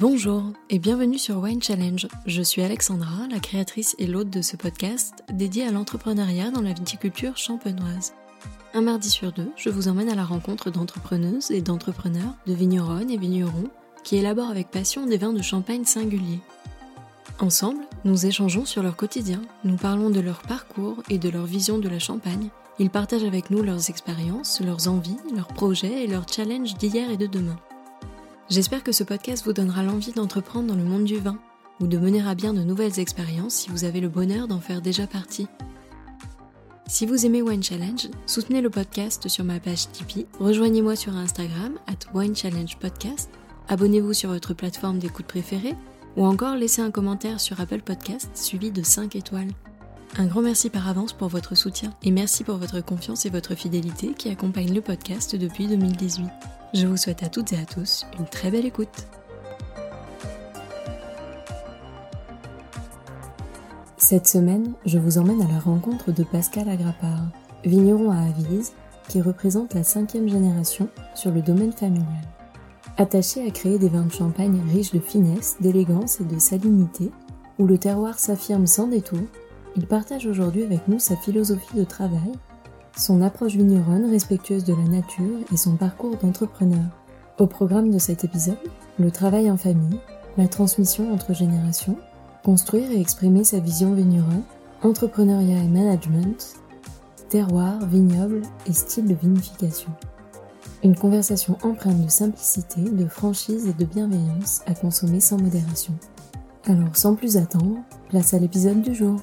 Bonjour et bienvenue sur Wine Challenge. Je suis Alexandra, la créatrice et l'hôte de ce podcast dédié à l'entrepreneuriat dans la viticulture champenoise. Un mardi sur deux, je vous emmène à la rencontre d'entrepreneuses et d'entrepreneurs, de vigneronnes et vignerons qui élaborent avec passion des vins de champagne singuliers. Ensemble, nous échangeons sur leur quotidien, nous parlons de leur parcours et de leur vision de la Champagne. Ils partagent avec nous leurs expériences, leurs envies, leurs projets et leurs challenges d'hier et de demain. J'espère que ce podcast vous donnera l'envie d'entreprendre dans le monde du vin ou de mener à bien de nouvelles expériences si vous avez le bonheur d'en faire déjà partie. Si vous aimez Wine Challenge, soutenez le podcast sur ma page Tipeee, rejoignez-moi sur Instagram at Wine Podcast, abonnez-vous sur votre plateforme d'écoute préférée ou encore laissez un commentaire sur Apple Podcast suivi de 5 étoiles. Un grand merci par avance pour votre soutien et merci pour votre confiance et votre fidélité qui accompagnent le podcast depuis 2018. Je vous souhaite à toutes et à tous une très belle écoute. Cette semaine, je vous emmène à la rencontre de Pascal Agrapard, vigneron à Avise, qui représente la cinquième génération sur le domaine familial. Attaché à créer des vins de champagne riches de finesse, d'élégance et de salinité, où le terroir s'affirme sans détour, il partage aujourd'hui avec nous sa philosophie de travail son approche vigneronne respectueuse de la nature et son parcours d'entrepreneur. Au programme de cet épisode, le travail en famille, la transmission entre générations, construire et exprimer sa vision vigneronne, entrepreneuriat et management, terroir, vignoble et style de vinification. Une conversation empreinte de simplicité, de franchise et de bienveillance à consommer sans modération. Alors sans plus attendre, place à l'épisode du jour.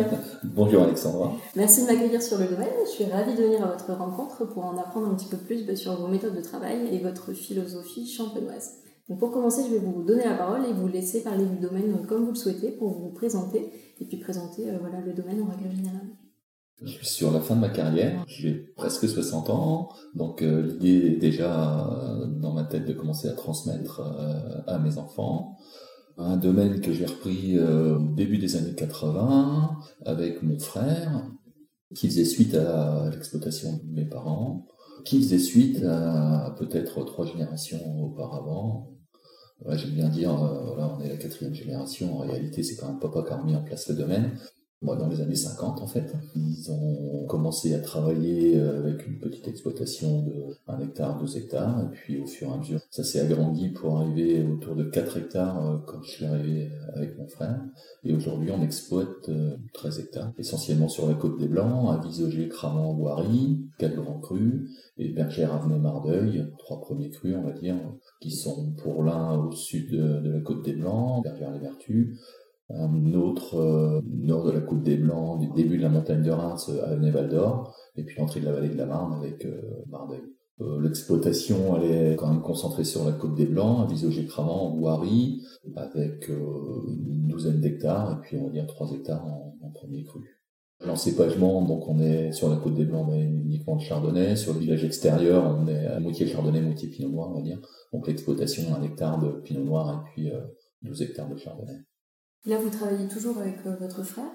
Bonjour Alexandra. Merci de m'accueillir sur le domaine. Je suis ravie de venir à votre rencontre pour en apprendre un petit peu plus bah, sur vos méthodes de travail et votre philosophie champenoise. Donc pour commencer, je vais vous donner la parole et vous laisser parler du domaine comme vous le souhaitez pour vous présenter et puis présenter euh, voilà, le domaine en règle générale. Je suis sur la fin de ma carrière, j'ai presque 60 ans, donc euh, l'idée est déjà euh, dans ma tête de commencer à transmettre à mes enfants un domaine que j'ai repris euh, au début des années 80 avec mon frère, qui faisait suite à l'exploitation de mes parents, qui faisait suite à peut-être trois générations auparavant. J'aime bien dire, euh, on est la quatrième génération, en réalité c'est quand même papa qui a remis en place le domaine dans les années 50 en fait. Ils ont commencé à travailler euh, avec une petite exploitation de 1 hectare, 2 hectares, et puis au fur et à mesure, ça s'est agrandi pour arriver autour de 4 hectares euh, quand je suis arrivé avec mon frère. Et aujourd'hui, on exploite 13 euh, hectares, essentiellement sur la côte des Blancs, à Visogé, Cramant, Boiry, quatre grands crus, et Bergère, Avenay, Mardeuil, trois premiers crus, on va dire, qui sont pour l'un au sud de, de la côte des Blancs, Bergère les Vertus, un autre euh, nord de la Côte des Blancs, du début de la montagne de Reims à Val d'Or, et puis l'entrée de la vallée de la Marne avec euh, Mardeuil. Euh, l'exploitation, elle est quand même concentrée sur la Côte des Blancs, à Visogé-Cramant, en Boiry, avec une douzaine d'hectares, et puis on va dire trois hectares en, premier cru. L'encépagement, donc on est sur la Côte des Blancs, mais uniquement de chardonnay. Sur le village extérieur, on est à moitié chardonnay, moitié pinot noir, on va dire. Donc l'exploitation, un hectare de pinot noir et puis 12 hectares de chardonnay. Là, vous travaillez toujours avec euh, votre frère?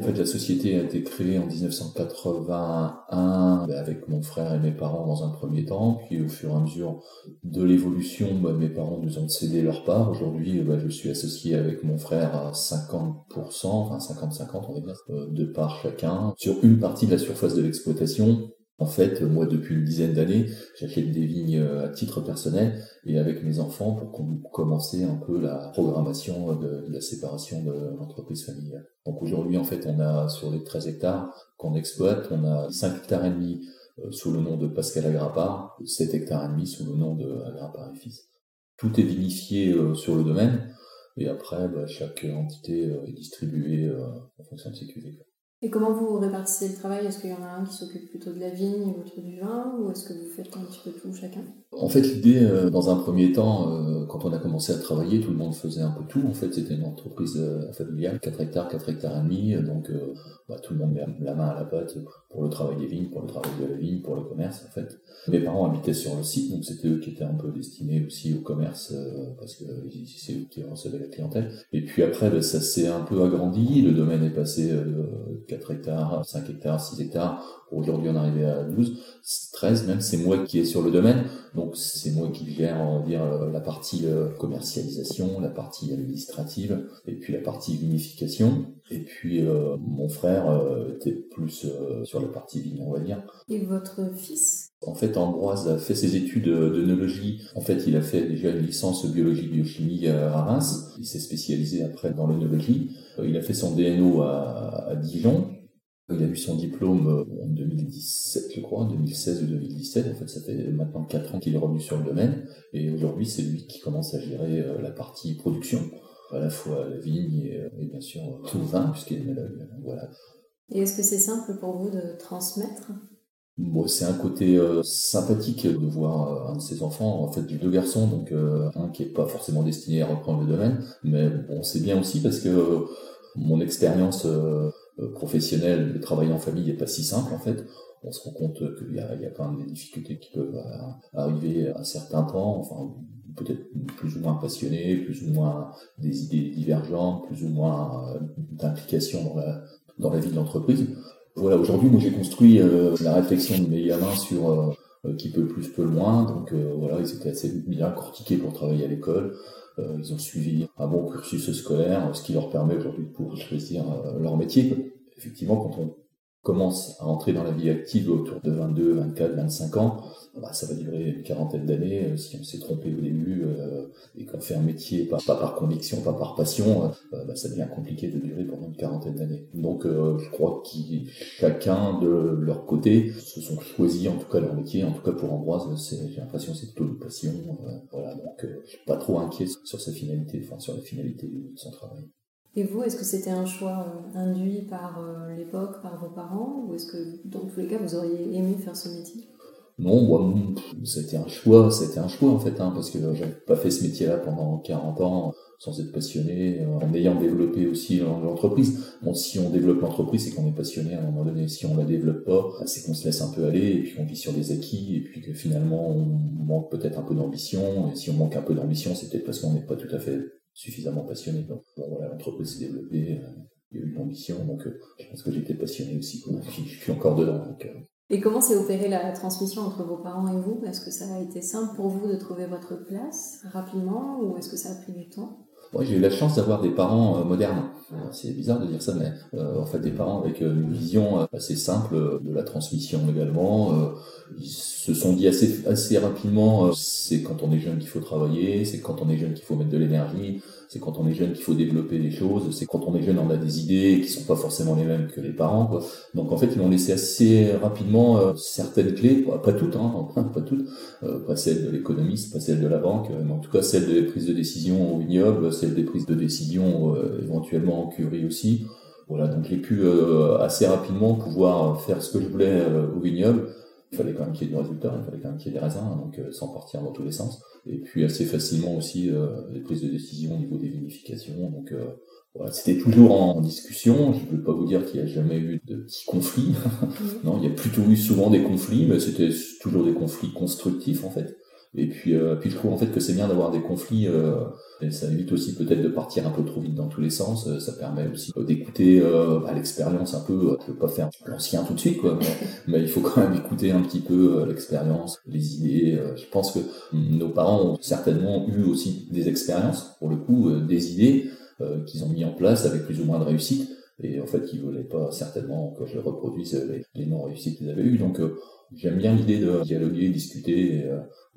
En fait, la société a été créée en 1981 ben, avec mon frère et mes parents dans un premier temps, puis au fur et à mesure de l'évolution, ben, mes parents nous ont cédé leur part. Aujourd'hui, ben, je suis associé avec mon frère à 50%, enfin 50-50 on va dire, euh, de part chacun, sur une partie de la surface de l'exploitation en fait, moi, depuis une dizaine d'années, j'achète des vignes euh, à titre personnel et avec mes enfants pour qu'on commencer un peu la programmation de, la séparation de l'entreprise familiale. Donc aujourd'hui, en fait, on a sur les 13 hectares qu'on exploite, on a 5 hectares et demi euh, sous le nom de Pascal Agrapard, 7 hectares et demi sous le nom de Agrapard et Fils. Tout est vinifié euh, sur le domaine et après, bah, chaque entité est distribuée en fonction de ses cuvées. Et comment vous répartissez le travail? Est-ce qu'il y en a un qui s'occupe plutôt de la vigne et l'autre du vin? Ou est-ce que vous faites un petit peu tout chacun? En fait, l'idée, euh, dans un premier temps, euh, quand on a commencé à travailler, tout le monde faisait un peu tout. En fait, c'était une entreprise euh, familiale, 4 hectares, 4 hectares et demi. Donc, bah, tout le monde met la main à la pâte pour le travail des vignes, pour le travail de la vigne, pour le commerce, en fait. Mes parents habitaient sur le site, donc c'était eux qui étaient un peu destinés aussi au commerce, parce que c'est eux qui recevaient la clientèle. Et puis après, bah, ça s'est un peu agrandi. Le domaine est passé 4 hectares, 5 hectares, 6 hectares Aujourd'hui, on est arrivé à 12, 13 même, c'est moi qui est sur le domaine. Donc, c'est moi qui gère, on dire, euh, la partie euh, commercialisation, la partie administrative, et puis la partie vinification. Et puis, euh, mon frère était plus sur la partie vigne, on va dire. Et votre fils? En fait, Ambroise a fait ses études d'œnologie. En fait, il a fait déjà une licence biologie biochimie à Reims. Il s'est spécialisé après dans l'œnologie. Il a fait son DNO à, Dijon. Il a eu son diplôme euh, en 2017, je crois, 2016 ou 2017. En fait, ça fait maintenant 4 ans qu'il est revenu sur le domaine. Et aujourd'hui, c'est lui qui commence à gérer euh, la partie production, à la fois la vigne et, euh, bien sûr tout le vin, puisqu'il est Voilà. Et est-ce que c'est simple pour vous de transmettre? C'est un côté sympathique de voir un de ses enfants. En fait, j'ai deux garçons, donc un qui est pas forcément destiné à reprendre le domaine, mais bon, c'est bien aussi parce que mon expérience euh, professionnel, le travail en famille n'est pas si simple en fait. On se rend compte qu'il y a, quand même des difficultés qui peuvent euh, arriver à un certain temps, enfin peut-être plus ou moins passionnés, plus ou moins des idées divergentes, plus ou moins euh, d'implication dans la vie de l'entreprise. Voilà, aujourd'hui, moi j'ai construit la réflexion de mes gamins sur qui peut plus, peut moins. Donc voilà, ils étaient assez bien cortiqués pour travailler à l'école. Euh, ils ont suivi un bon cursus scolaire, ce qui leur permet aujourd'hui de pouvoir choisir euh, leur métier. Effectivement, quand on commence à entrer dans la vie active autour de 22, 24, 25 ans, bah, ça va durer une quarantaine d'années. Euh, si on s'est trompé au début euh, et qu'on fait un métier pas, par conviction, pas par passion, euh, bah, ça devient compliqué de durer pendant une quarantaine d'années. Donc je crois que chacun de leur côté se sont choisis en tout cas leur métier. En tout cas pour Ambroise, j'ai l'impression que c'est plutôt une passion. voilà, donc je suis pas trop inquiet sur sa finalité, enfin sur la finalité de son travail. Et vous, est-ce que c'était un choix induit par l'époque, par vos parents, ou est-ce que dans tous les cas vous auriez aimé faire ce métier? Non, moi, c'était un choix, c'était un choix en fait, hein, parce que j'avais pas fait ce métier-là pendant 40 ans sans être passionné, euh, en ayant développé aussi l'entreprise. Bon, si on développe l'entreprise, c'est qu'on est passionné à un moment donné. Si on la développe pas, bah, c'est qu'on se laisse un peu aller, et puis qu'on vit sur des acquis, et puis que finalement on manque peut-être un peu d'ambition. Et si on manque un peu d'ambition, c'est peut-être parce qu'on n'est pas tout à fait suffisamment passionné. Voilà, l'entreprise s'est développée, euh, il y a eu de l'ambition, donc euh, je pense que j'étais passionné aussi. Quoi. Je suis encore dedans. Donc, et comment s'est opérée la transmission entre vos parents et vous? Est-ce que ça a été simple pour vous de trouver votre place rapidement ou est-ce que ça a pris du temps? Moi, j'ai eu la chance d'avoir des parents euh, modernes. C'est bizarre de dire ça, mais euh, en fait, des parents avec euh, une vision assez simple de la transmission également. ils se sont dit assez, assez rapidement, c'est quand on est jeune qu'il faut travailler, c'est quand on est jeune qu'il faut mettre de l'énergie, c'est quand on est jeune qu'il faut développer des choses, c'est quand on est jeune on a des idées qui sont pas forcément les mêmes que les parents. Quoi. Donc en fait ils m'ont laissé assez rapidement euh, certaines clés, pas toutes, hein, pas toutes, euh, pas celles de l'économiste, pas celles de la banque, mais en tout cas celles des prises de décision au vignoble, celles des prises de décision euh, éventuellement en curie aussi. Voilà, donc j'ai pu assez rapidement pouvoir faire ce que je voulais au vignoble il fallait quand même qu'il y ait du résultat, il fallait quand même qu'il y ait des raisins, donc euh, sans partir dans tous les sens. Et puis assez facilement aussi euh, les prises de décision au niveau des vinifications. Donc euh, voilà, c'était toujours en, discussion. Je ne veux pas vous dire qu'il n'y a jamais eu de petits conflits. non, il y a plutôt eu souvent des conflits, mais c'était toujours des conflits constructifs en fait. Et puis, euh, puis je trouve en fait que c'est bien d'avoir des conflits. Euh, ça évite aussi peut-être de partir un peu trop vite dans tous les sens. Euh, ça permet aussi d'écouter euh, à l'expérience un peu. Je veux pas faire l'ancien tout de suite, quoi, mais, il faut quand même écouter un petit peu l'expérience, les idées. je pense que nos parents ont certainement eu aussi des expériences, pour le coup, des idées qu'ils ont mis en place avec plus ou moins de réussite. Et en fait, ils voulaient pas certainement que je reproduise les, les non-réussites qu'ils avaient eues. Donc, j'aime bien l'idée de dialoguer, discuter.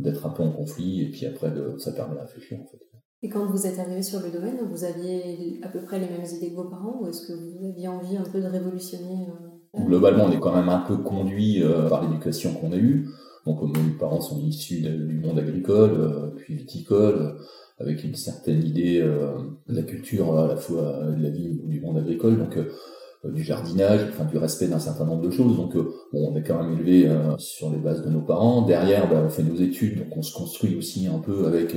D'être un peu en conflit, et puis après, de, ça permet de réfléchir en fait. Et quand vous êtes arrivé sur le domaine, vous aviez à peu près les mêmes idées que vos parents, ou est-ce que vous aviez envie un peu de révolutionner euh, Globalement, on est quand même un peu conduit euh, par l'éducation qu'on a eue. Donc, mes parents sont issus du monde agricole, euh, puis viticole, avec une certaine idée de la culture à la fois de la vie ou du monde agricole. Donc, du jardinage, enfin du respect d'un certain nombre de choses. Donc bon, on est quand même élevé sur les bases de nos parents. Derrière, bah, on fait nos études, donc on se construit aussi un peu avec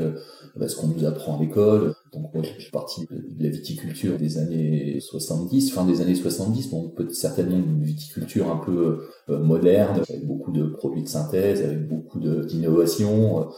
bah, ce qu'on nous apprend à l'école. Donc moi, je suis parti de la viticulture des années 70, fin des années 70, bon, peut certainement une viticulture un peu moderne, avec beaucoup de produits de synthèse, avec beaucoup d'innovation.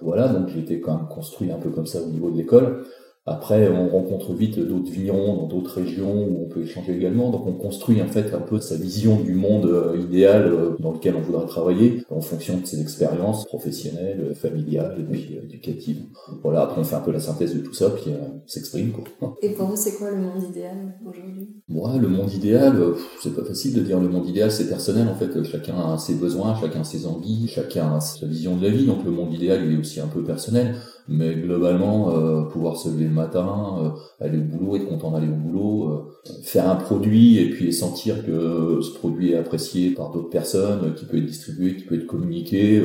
Voilà, donc été quand même construit un peu comme ça au niveau de l'école. Après, on rencontre vite d'autres vignerons dans d'autres régions où on peut échanger également. Donc, on construit en fait un peu sa vision du monde euh, idéal euh, dans lequel on voudrait travailler en fonction de ses expériences professionnelles, familiales et puis euh, éducatives. Voilà. Après, on fait un peu la synthèse de tout ça, puis on s'exprime quoi. Et pour vous, c'est quoi le monde idéal aujourd'hui? Moi, le monde idéal, c'est pas facile de dire le monde idéal. C'est personnel en fait. Chacun a ses besoins, chacun a ses envies, chacun a sa vision de la vie. Donc, le monde idéal, il est aussi un peu personnel mais globalement euh, pouvoir se lever le matin, euh, aller au boulot, être content d'aller au boulot, euh, faire un produit et puis sentir que ce produit est apprécié par d'autres personnes, qui peut être distribué, qui peut être communiqué.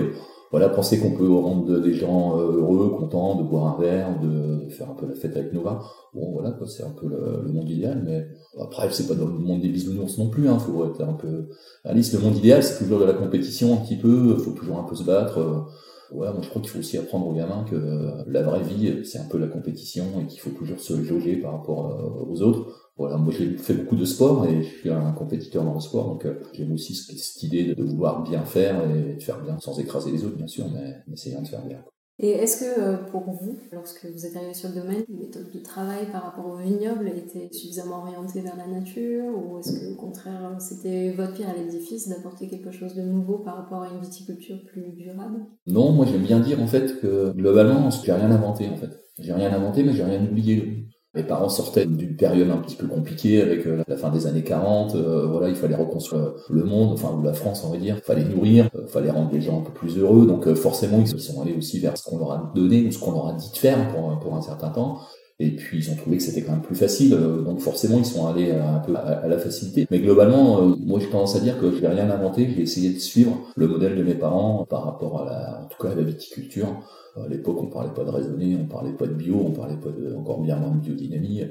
voilà, penser qu'on peut rendre des gens heureux, contents de boire un verre, de faire un peu la fête avec vins. Bon, voilà, quoi, c'est un peu le, monde idéal, mais après, c'est pas dans le monde des bisounours non plus, hein, faut être un peu réaliste. Le monde idéal, c'est toujours de la compétition un petit peu, faut toujours un peu se battre. Ouais, moi je crois qu'il faut aussi apprendre aux gamins que euh, la vraie vie, c'est un peu la compétition et qu'il faut toujours se jauger par rapport euh, aux autres. Voilà, moi j'ai fait beaucoup de sport et je suis un compétiteur dans le sport, donc euh, j'aime aussi cette idée de vouloir bien faire et de faire bien sans écraser les autres, bien sûr, mais, mais essayant de faire bien. Et est-ce que euh, pour vous, lorsque vous êtes arrivé sur le domaine, les méthodes de travail par rapport au vignoble étaient suffisamment orientées vers la nature ou est-ce que au contraire c'était votre pierre à l'édifice d'apporter quelque chose de nouveau par rapport à une viticulture plus durable? Non, moi j'aime bien dire en fait que globalement j'ai rien inventé en fait. J'ai rien inventé mais j'ai rien oublié. Mes parents sortaient d'une période un petit peu compliquée avec euh, la fin des années 40. Euh, voilà, il fallait reconstruire le monde, enfin ou la France, on va dire. Il fallait nourrir, il euh, fallait rendre les gens un peu plus heureux. Donc forcément, ils sont allés aussi vers ce qu'on leur a donné ou ce qu'on leur a dit de faire pour, pour un certain temps. Et puis ils ont trouvé que c'était quand même plus facile, donc forcément ils sont allés un peu à, la facilité. Mais globalement, moi j'ai tendance à dire que je n'ai rien inventé, j'ai essayé de suivre le modèle de mes parents par rapport à la, en tout cas à la viticulture. À l'époque, on parlait pas de raisonner, on parlait pas de bio, on parlait pas de, encore bien moins de biodynamie.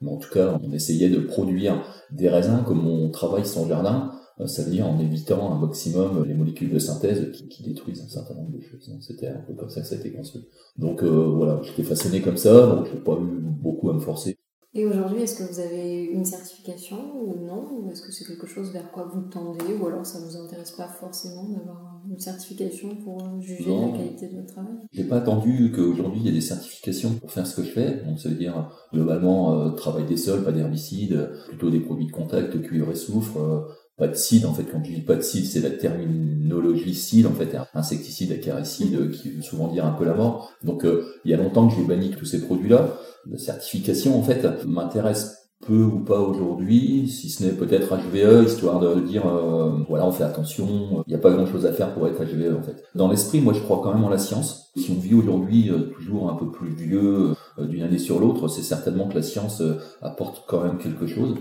Mais en tout cas, on essayait de produire des raisins comme on travaille son jardin, euh, ça veut dire en évitant un maximum les molécules de synthèse qui, détruisent un certain nombre de choses. C'était un peu comme ça que ça a été construit. Donc euh, voilà, j'étais façonné comme ça, donc j'ai pas eu beaucoup à me forcer. Et aujourd'hui, est-ce que vous avez une certification ou non? Ou est-ce que c'est quelque chose vers quoi vous tendez? Ou alors ça ne vous intéresse pas forcément d'avoir une certification pour juger la qualité de votre travail? J'ai pas attendu qu'aujourd'hui il y ait des certifications pour faire ce que je fais. Donc ça veut dire globalement euh, travail des sols, pas d'herbicides, plutôt des produits de contact, cuivre et soufre, euh, pas de cide, en fait, quand je dis pas de cide, c'est la terminologie cide, en fait, insecticide, acaricide, qui veut souvent dire un peu la mort. Donc, euh, il y a longtemps que j'ai banni tous ces produits-là. La certification, en fait, m'intéresse peu ou pas aujourd'hui, si ce n'est peut-être HVE, histoire de dire, euh, voilà, on fait attention, il n'y a pas grand-chose à faire pour être HVE, en fait. Dans l'esprit, moi, je crois quand même en la science. Si on vit aujourd'hui euh, toujours un peu plus vieux d'une année sur l'autre, c'est certainement que la science apporte quand même quelque chose.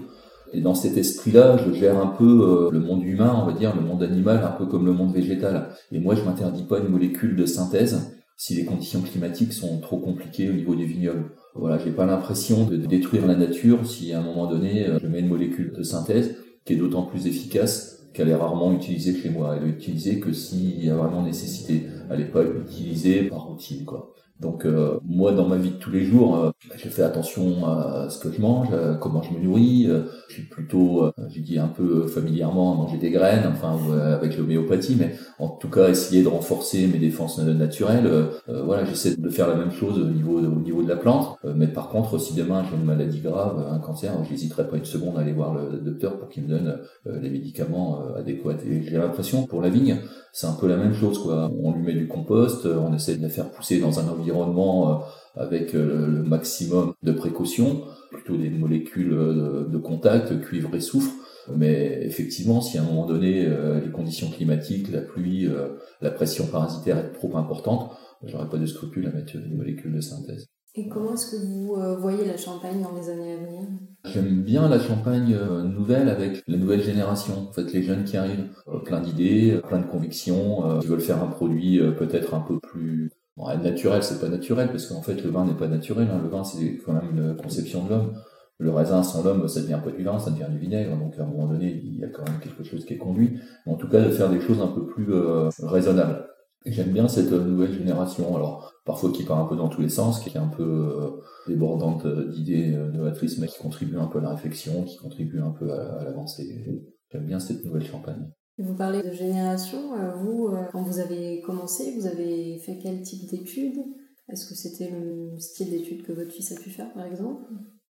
Et dans cet esprit-là, je gère un peu euh, le monde humain, on va dire, le monde animal, un peu comme le monde végétal. Et moi, je m'interdis pas une molécule de synthèse si les conditions climatiques sont trop compliquées au niveau du vignoble. Voilà, j'ai pas l'impression de détruire la nature si à un moment donné, euh, je mets une molécule de synthèse qui est d'autant plus efficace qu'elle est rarement utilisée chez moi. Elle est utilisée que s'il y a vraiment nécessité. Elle n'est pas utilisée par routine, quoi. Donc euh, moi, dans ma vie de tous les jours, euh, je fais attention à ce que je mange, à comment je me nourris. Euh, je suis plutôt, euh, je dis un peu familièrement, manger des graines, enfin avec l'homéopathie, mais en tout cas essayer de renforcer mes défenses naturelles. voilà, j'essaie de faire la même chose au niveau au niveau de la plante. mais par contre, si demain j'ai une maladie grave, un cancer, je n'hésiterai pas une seconde à aller voir le docteur pour qu'il me donne les médicaments adéquats. Et j'ai l'impression pour la vigne, c'est un peu la même chose quoi. On lui met du compost, on essaie de la faire pousser dans un environnement euh, avec euh, le maximum de précautions, plutôt des molécules euh, de contact, cuivre et soufre. Mais effectivement, si à un moment donné les conditions climatiques, la pluie, la pression parasitaire est trop importante, j'aurais pas de scrupule à mettre des molécules de synthèse. Et comment est-ce que vous voyez la Champagne dans les années à venir? J'aime bien la Champagne nouvelle avec la nouvelle génération, en fait les jeunes qui arrivent, plein d'idées, plein de convictions, qui veulent faire un produit peut-être un peu plus Bon, naturel, c'est pas naturel, parce qu'en fait, le vin n'est pas naturel. Hein. Le vin, c'est quand même une conception de l'homme. le raisin sans l'homme, ça devient pas du vin, ça devient du vinaigre. Donc à un moment donné, il y a quand même quelque chose qui est conduit. Mais en tout cas, de faire des choses un peu plus euh, raisonnables. J'aime bien cette nouvelle génération, alors parfois qui part un peu dans tous les sens, qui est un peu euh, débordante d'idées novatrices, mais qui contribue un peu à la réflexion, qui contribue un peu à l'avancée. J'aime bien cette nouvelle champagne. Vous parlez de génération. Vous, quand vous avez commencé, vous avez fait quel type d'études? Est-ce que c'était le style d'études que votre fils a pu faire, par exemple?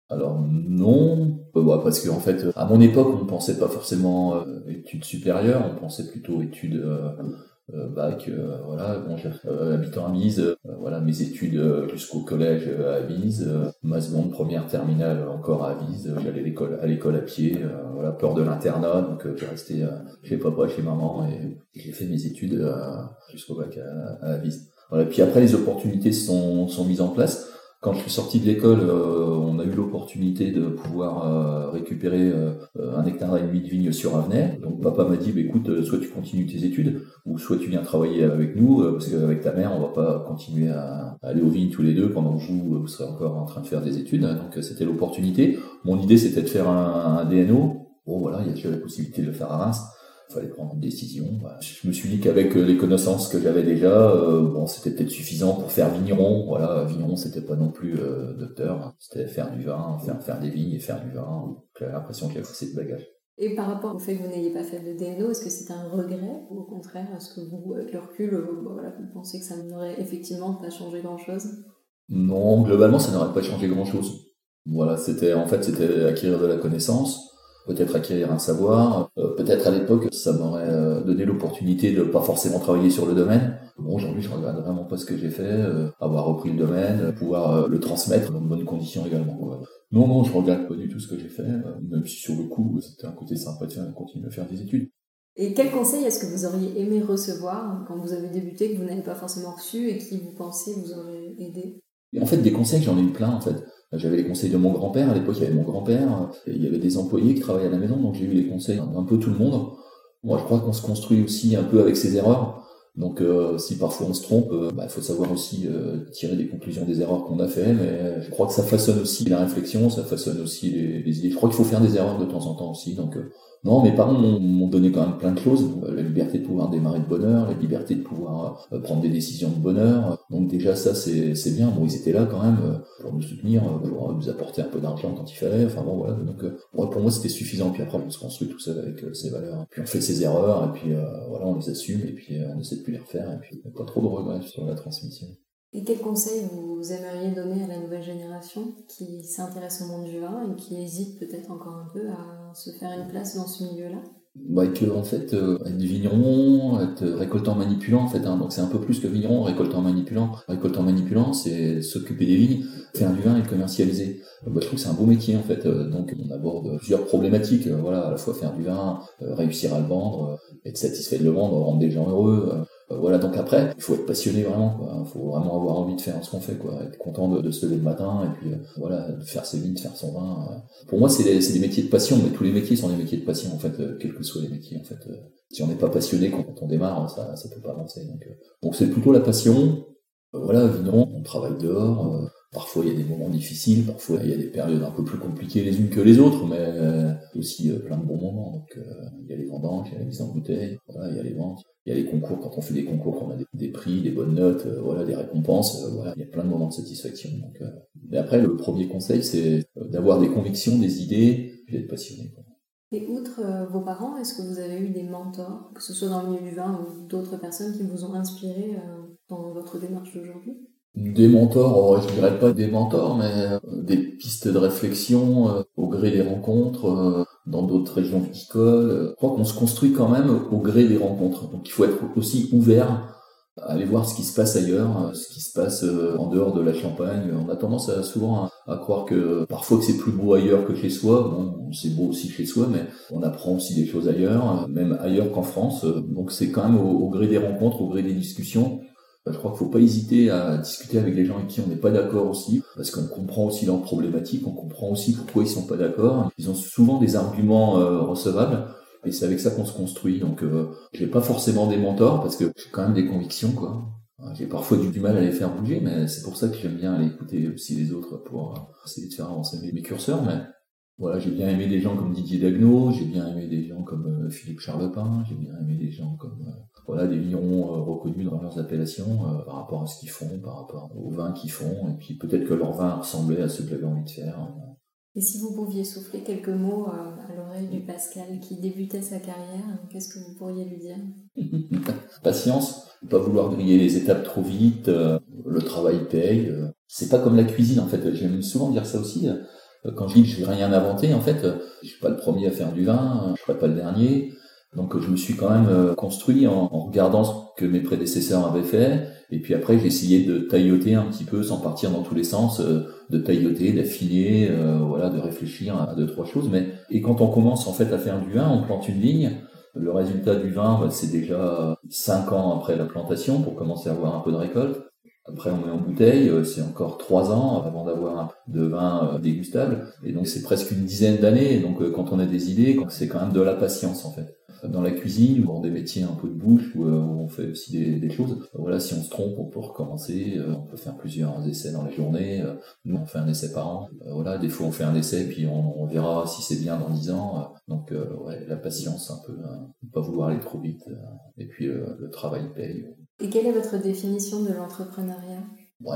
Alors non, bah, parce qu'en fait, à mon époque, on ne pensait pas forcément euh, études supérieures, on pensait plutôt études euh, euh, bac. voilà, bon, habitant à Mise, voilà mes études jusqu'au collège à Mise, ma seconde première terminale encore à Mise. J'allais à l'école à l'école à pied, voilà, peur de l'internat, donc j'ai resté chez papa, chez maman, et j'ai fait mes études jusqu'au bac à, à. Voilà, puis après les opportunités sont, sont mises en place quand je suis sorti de l'école, euh, on a eu l'opportunité de pouvoir euh, récupérer euh, un hectare et demi de vigne sur Avenay. Donc papa m'a dit, bah, écoute, soit tu continues tes études, ou soit tu viens travailler avec nous, parce qu'avec ta mère, on va pas continuer à, aller aux vignes tous les deux pendant que vous, vous serez encore en train de faire des études. Donc c'était l'opportunité. Mon idée, c'était de faire un, un DNO. Bon voilà, il y a déjà la possibilité de le faire à Reims fallait prendre une décision. Je me suis dit qu'avec euh, les connaissances que j'avais déjà, euh, bon, c'était peut-être suffisant pour faire vigneron. Voilà, vigneron, c'était pas non plus euh, docteur, c'était faire du vin, faire, faire des vignes et faire du vin. J'avais l'impression qu'il y avait assez de bagages. Et par rapport au fait que vous n'ayez pas fait de DNO, est-ce que c'est un regret ou au contraire, est-ce que vous, avec le recul, bah, voilà, vous pensez que ça n'aurait effectivement pas changé grand-chose? Non, globalement, ça n'aurait pas changé grand-chose. Voilà, c'était en fait c'était acquérir de la connaissance peut-être acquérir un savoir, euh, peut-être à l'époque ça m'aurait euh, donné l'opportunité de pas forcément travailler sur le domaine. Bon, aujourd'hui je regarde vraiment pas ce que j'ai fait, euh, avoir repris le domaine, pouvoir le transmettre dans de bonnes conditions également. Non, non, je regarde pas du tout ce que j'ai fait, même si sur le coup c'était un côté sympa de faire, continuer à faire des études. Et quel conseil est-ce que vous auriez aimé recevoir quand vous avez débuté, que vous n'avez pas forcément reçu et qui vous pensez vous aurait aidé? En fait, des conseils, j'en ai eu plein en fait. J'avais les conseils de mon grand-père, à l'époque il y avait mon grand-père, il y avait des employés qui travaillaient à la maison, donc j'ai eu les conseils d'un peu tout le monde. Moi je crois qu'on se construit aussi un peu avec ses erreurs. Donc euh, si parfois on se trompe, euh, bah, il faut savoir aussi euh, tirer des conclusions des erreurs qu'on a fait, mais je crois que ça façonne aussi la réflexion, ça façonne aussi les, les idées. Je crois qu'il faut faire des erreurs de temps en temps aussi, donc non, mes parents m'ont donné quand même plein de choses. La liberté de pouvoir démarrer de bonheur, la liberté de pouvoir euh, prendre des décisions de bonheur. Donc déjà ça c'est bien. Bon, ils étaient là quand même euh, pour nous soutenir, euh, pour nous apporter un peu d'argent quand il fallait. Enfin bon voilà. Donc pour moi c'était suffisant. Puis après on se construit tout seul avec ses valeurs. Puis on fait ses erreurs et puis voilà on les assume et puis on essaie de plus les refaire et puis pas trop de regrets sur la transmission. Et quel conseil vous aimeriez donner à la nouvelle génération qui s'intéresse au monde du vin et qui hésite peut-être encore un peu à se faire une place dans ce milieu-là? Bah, que en fait euh, être vigneron, être récoltant manipulant en fait, hein, donc c'est un peu plus que vigneron, récoltant manipulant. Récoltant manipulant, c'est s'occuper des vignes, faire du vin et le commercialiser. Bah, je trouve que c'est un beau métier en fait, euh, donc on aborde plusieurs problématiques, euh, voilà, à la fois faire du vin, réussir à le vendre, être satisfait de le vendre, rendre des gens heureux, euh, voilà, donc après, il faut être passionné vraiment, quoi. Il faut vraiment avoir envie de faire ce qu'on fait, quoi. Être content de, se lever le matin et puis, euh, voilà, de faire ses vignes, de faire son vin. Euh. Pour moi, c'est des, métiers de passion, mais tous les métiers sont des métiers de passion, en fait, quels que soient les métiers, en fait. si on n'est pas passionné quand on démarre, ça, ça peut pas avancer. Donc, donc c'est plutôt la passion. voilà, vigneron, on travaille dehors. Parfois il y a des moments difficiles, parfois il y a des périodes un peu plus compliquées les unes que les autres, mais aussi plein de bons moments. Donc il y a les vendanges, il y a la mise en bouteille, voilà, il y a les ventes il y a les concours, quand on fait des concours, qu'on a des, prix, des bonnes notes, euh, voilà, des récompenses, euh, voilà, il y a plein de moments de satisfaction. Donc, euh. Mais après, le premier conseil, c'est d'avoir des convictions, des idées, et d'être passionné. Et outre vos parents, est-ce que vous avez eu des mentors, que ce soit dans le milieu du vin ou d'autres personnes qui vous ont inspiré dans votre démarche d'aujourd'hui? Des mentors, je dirais pas des mentors, mais des pistes de réflexion au gré des rencontres, dans d'autres régions viticoles. Je crois qu'on se construit quand même au gré des rencontres. Donc il faut être aussi ouvert à aller voir ce qui se passe ailleurs, ce qui se passe euh, en dehors de la Champagne. On a tendance à, souvent à, croire que parfois que c'est plus beau ailleurs que chez soi. Bon, c'est beau aussi chez soi, mais on apprend aussi des choses ailleurs, même ailleurs qu'en France. Donc c'est quand même au, gré des rencontres, au gré des discussions, je crois qu'il faut pas hésiter à discuter avec les gens avec qui on n'est pas d'accord aussi, parce qu'on comprend aussi leurs problématiques, on comprend aussi pourquoi ils sont pas d'accord. Ils ont souvent des arguments euh, recevables, et c'est avec ça qu'on se construit. Donc, euh, j'ai pas forcément des mentors parce que j'ai quand même des convictions, quoi. J'ai parfois du, mal à les faire bouger, mais c'est pour ça que j'aime bien aller écouter aussi les autres pour essayer de faire avancer mes, curseurs. Mais voilà, j'ai bien aimé des gens comme Didier Dagno, j'ai bien aimé des gens comme Philippe Charlepin, j'ai bien aimé des gens comme voilà, des vignerons euh, reconnus dans leurs appellations euh, par rapport à ce qu'ils font, par rapport aux vins qu'ils font, et puis peut-être que leur vin ressemblait à ce que j'avais envie de faire. Et si vous pouviez souffler quelques mots euh, à l'oreille du Pascal qui débutait sa carrière, qu'est-ce que vous pourriez lui dire? Patience, pas vouloir griller les étapes trop vite, le travail paye. C'est pas comme la cuisine en fait. J'aime souvent dire ça aussi. Quand je dis que je vais rien inventer, en fait, je suis pas le premier à faire du vin, je serai pas le dernier. Donc je me suis quand même euh, construit en, regardant ce que mes prédécesseurs avaient fait, et puis après j'ai essayé de tailloter un petit peu sans partir dans tous les sens, euh, de tailloter, d'affiner, euh, voilà, de réfléchir à deux trois choses. Mais et quand on commence en fait à faire du vin, on plante une ligne. Le résultat du vin, bah, c'est déjà cinq ans après la plantation pour commencer à avoir un peu de récolte. Après, on met en bouteille, c'est encore trois ans avant d'avoir un de vin dégustable. Et donc, c'est presque une dizaine d'années. Donc, quand on a des idées, c'est quand même de la patience, en fait dans la cuisine ou dans des métiers un peu de bouche où, euh, on fait aussi des, choses. Voilà, si on se trompe, on peut recommencer. Euh, on peut faire plusieurs essais dans la journée. Euh, nous, on fait un essai par an. voilà, des fois on fait un essai puis on, verra si c'est bien dans dix ans. donc ouais, la patience un peu, hein, pas vouloir aller trop vite. et puis le travail paye. Et quelle est votre définition de l'entrepreneuriat?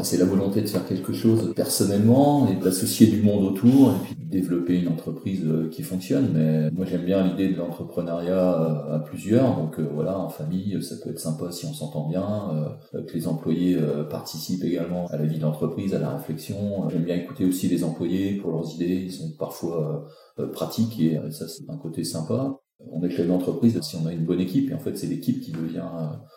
C'est la volonté de faire quelque chose personnellement et d'associer du monde autour et puis de développer une entreprise euh, qui fonctionne. Mais moi j'aime bien l'idée de l'entrepreneuriat euh, à plusieurs. Donc euh, voilà, en famille, ça peut être sympa si on s'entend bien, que les employés participent également à la vie de l'entreprise, à la réflexion. J'aime bien écouter aussi les employés pour leurs idées. Ils sont parfois pratiques et ça c'est un côté sympa. On est chef d'entreprise si on a une bonne équipe et en fait c'est l'équipe qui devient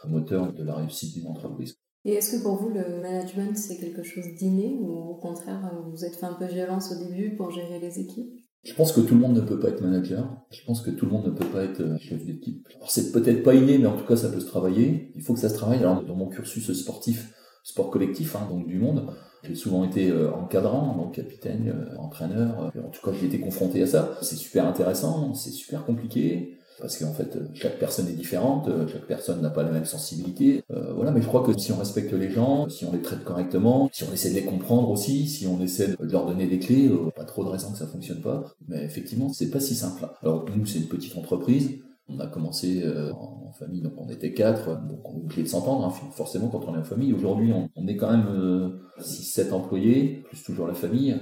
moteur de la réussite d'une entreprise. Et est-ce que pour vous, le management, c'est quelque chose d'inné ou au contraire, vous êtes fait un peu violence au début pour gérer les équipes? Je pense que tout le monde ne peut pas être manager. Je pense que tout le monde ne peut pas être euh, chef d'équipe. Alors c'est peut-être pas inné, mais en tout cas ça peut se travailler. Il faut que ça se travaille. Alors dans mon cursus sportif, sport collectif, hein, donc du monde, j'ai souvent été euh, encadrant, donc capitaine, euh, entraîneur. En tout cas, j'ai été confronté à ça. C'est super intéressant, c'est super compliqué parce qu'en fait chaque personne est différente, chaque personne n'a pas la même sensibilité. Euh, voilà, mais je crois que si on respecte les gens, si on les traite correctement, si on essaie de les comprendre aussi, si on essaie de leur donner des clés, euh, pas trop de raisons que ça fonctionne pas. Mais effectivement, c'est pas si simple. Alors nous, c'est une petite entreprise. On a commencé euh, en famille, donc on était quatre, donc on obligé de s'entendre, hein, forcément quand on est en famille. Aujourd'hui, on, est quand même 6-7 employés, plus toujours la famille.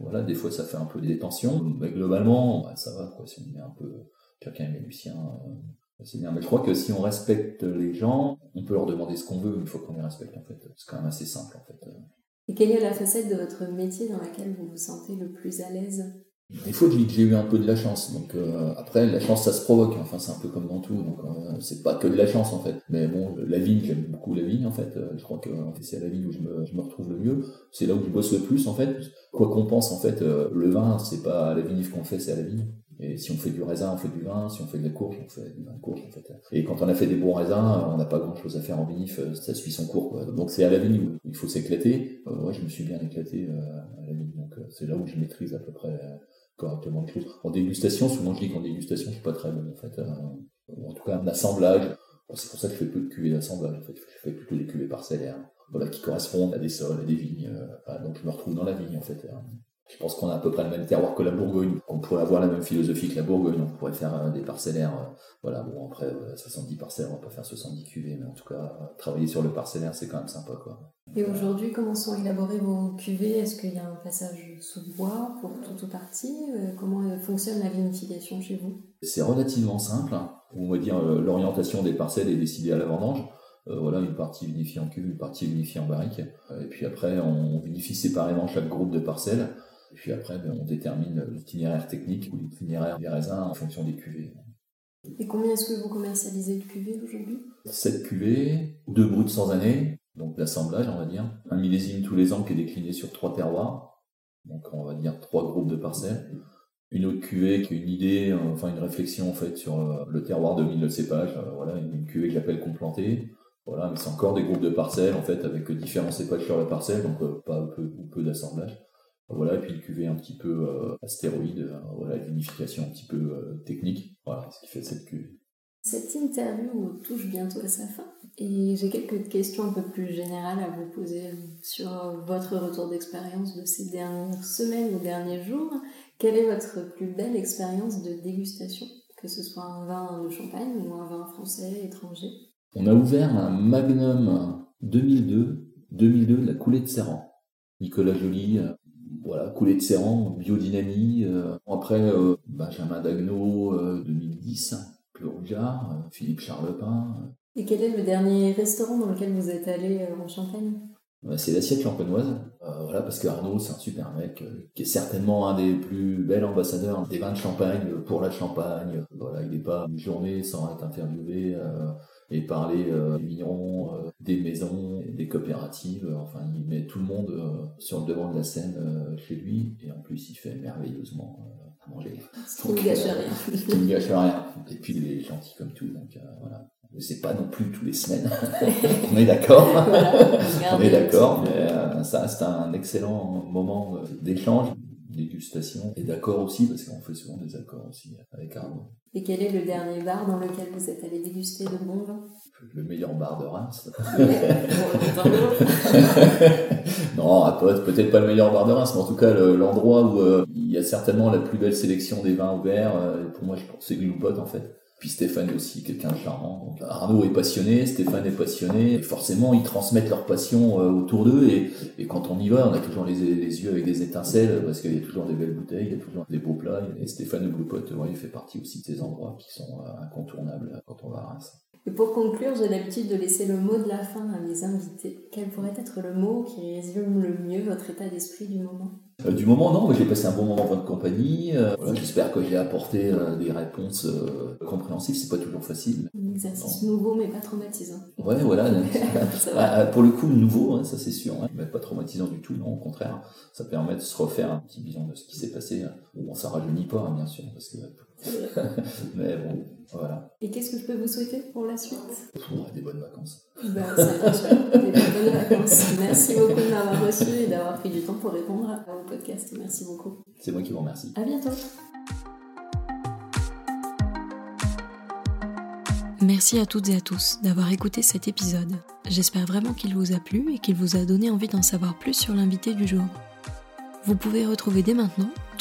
Voilà, des fois ça fait un peu des tensions, mais globalement, bah, ça va, quoi, un peu chacun est Lucien. Euh, c'est bien. Mais je crois que si on respecte les gens, on peut leur demander ce qu'on veut une fois qu'on les respecte, en fait. C'est quand même assez simple, en fait. Et quelle est la facette de votre métier dans laquelle vous vous sentez le plus à l'aise? Des que j'ai eu un peu de la chance. Donc euh, après, la chance, ça se provoque. Enfin, c'est un peu comme dans tout. Donc euh, c'est pas que de la chance en fait. Mais bon, la vigne, j'aime beaucoup la vigne en fait. je crois que c'est à la vigne où je me, je me retrouve le mieux. C'est là où je bosse le plus en fait. Quoi qu'on pense en fait, le vin, c'est pas à la vinif qu'on fait, c'est à la vigne. Et si on fait du raisin, on fait du vin. Si on fait de la courge, on fait du vin courge. En fait. Et quand on a fait des bons raisins, on n'a pas grand-chose à faire en vinif. Ça suit son cours. Quoi. Donc c'est à la vigne où il faut s'éclater. Euh, ouais, je me suis bien éclaté euh, à la vigne. Donc euh, c'est là où je maîtrise à peu près correctement les. En dégustation, souvent je dis qu'en dégustation, je suis pas très bon en fait. en tout cas, en assemblage, c'est pour ça que je fais peu de cuvées d'assemblage. En fait, je fais plutôt des cuvées parcellaires, voilà, qui correspondent à des sols, à des vignes. donc je me retrouve dans la vigne en fait. Je pense qu'on a à peu près le même terroir que la Bourgogne. On pourrait avoir la même philosophie que la Bourgogne. On pourrait faire euh, des parcellaires. Euh, voilà, bon, après, 70 euh, parcelles, on va pas faire 70 cuvées, mais en tout cas, travailler sur le parcellaire, c'est quand même sympa, quoi. Et aujourd'hui, comment sont élaborées vos cuvées? Est-ce qu'il y a un passage sous bois pour toute ou partie? Comment fonctionne la vinification chez vous? C'est relativement simple. On va dire l'orientation des parcelles est décidée à la vendange. voilà, une partie vinifiée en cuve, une partie vinifiée en barrique. et puis après, on vinifie séparément chaque groupe de parcelles. Et puis après, ben, on détermine l'itinéraire technique ou l'itinéraire des raisins en fonction des cuvées. Et combien est-ce que vous commercialisez de cuvées aujourd'hui? 7 cuvées, 2 brutes sans année, donc l'assemblage on va dire. Un millésime tous les ans qui est décliné sur trois terroirs, donc on va dire trois groupes de parcelles. Une autre cuvée qui est une idée, enfin une réflexion en fait sur euh, le terroir de le cépage, euh, voilà, une cuvée que j'appelle complantée. Voilà, mais c'est encore des groupes de parcelles en fait avec différents cépages sur la parcelle, donc euh, pas peu, ou peu d'assemblage. Voilà, et puis une cuvée un petit peu euh, astéroïde, euh, voilà, une vinification un petit peu euh, technique. Voilà, ce qui fait cette cuvée. Cette interview touche bientôt à sa fin et j'ai quelques questions un peu plus générales à vous poser sur votre retour d'expérience de ces dernières semaines ou derniers jours. Quelle est votre plus belle expérience de dégustation, que ce soit un vin de champagne ou un vin français, étranger? On a ouvert un Magnum 2002, 2002 la coulée de Serran. Nicolas Joly, voilà, coulée de Serran, biodynamie. Euh, après, euh, Benjamin Dagno, 2010, Claude Rougeard, Philippe Charlepin. Et quel est le dernier restaurant dans lequel vous êtes allé en Champagne? C'est l'assiette champenoise, voilà, parce que Arnaud, c'est un super mec, qui est certainement un des plus bels ambassadeurs des vins de Champagne pour la Champagne. Voilà, il n'est pas une journée sans être interviewé et parler euh, des vignerons, euh, des maisons, des coopératives. Enfin, il met tout le monde euh, sur le devant de la scène chez lui et en plus, il fait merveilleusement à manger. Ce qui ne gâche rien. Ce qui ne gâche rien. Et puis, il est gentil comme tout, donc voilà. C'est pas non plus tous les semaines. on est d'accord. on est d'accord, mais ça reste un excellent moment d'échange dégustation et d'accord aussi, parce qu'on fait souvent des accords aussi avec Arnaud. Et quel est le dernier bar dans lequel vous êtes allé déguster de bons vins Le meilleur bar de Reims. non, peut-être pas le meilleur bar de Reims, mais en tout cas l'endroit où euh, il y a certainement la plus belle sélection des vins ouverts. Euh, pour moi, je pense c'est Gloupot en fait. Puis Stéphane est aussi quelqu'un de charmant. Arnaud est passionné, Stéphane est passionné. Forcément, ils transmettent leur passion euh, autour d'eux. Et, quand on y va, on a toujours les, yeux avec des étincelles parce qu'il y a toujours des belles bouteilles, il y a toujours des beaux plats. Et Stéphane Blue Pot, ouais, il fait partie aussi de ces endroits qui sont euh, incontournables quand on va à Reims. Et pour conclure, j'ai l'habitude de laisser le mot de la fin à mes invités. Quel pourrait être le mot qui résume le mieux votre état d'esprit du moment? Euh, Du moment, non, j'ai passé un bon moment en votre compagnie. Euh, j'espère que j'ai apporté euh, des réponses compréhensibles. C'est pas toujours facile. Un exercice nouveau, mais pas traumatisant. Ouais, voilà. Ah, pour le coup, nouveau, hein, ça c'est sûr. Hein. Mais pas traumatisant du tout, non, au contraire. Ça permet de se refaire un petit bilan de ce qui s'est passé. Bon, ça rajeunit pas, hein, bien sûr, parce que Mais bon, voilà. Et qu'est-ce que je peux vous souhaiter pour la suite? Des bonnes vacances. Ben, c'est des bonnes vacances. Merci beaucoup de m'avoir reçu et d'avoir pris du temps pour répondre à vos podcasts. Merci beaucoup. C'est moi qui vous remercie. À bientôt. Merci à toutes et à tous d'avoir écouté cet épisode. J'espère vraiment qu'il vous a plu et qu'il vous a donné envie d'en savoir plus sur l'invité du jour. Vous pouvez retrouver dès maintenant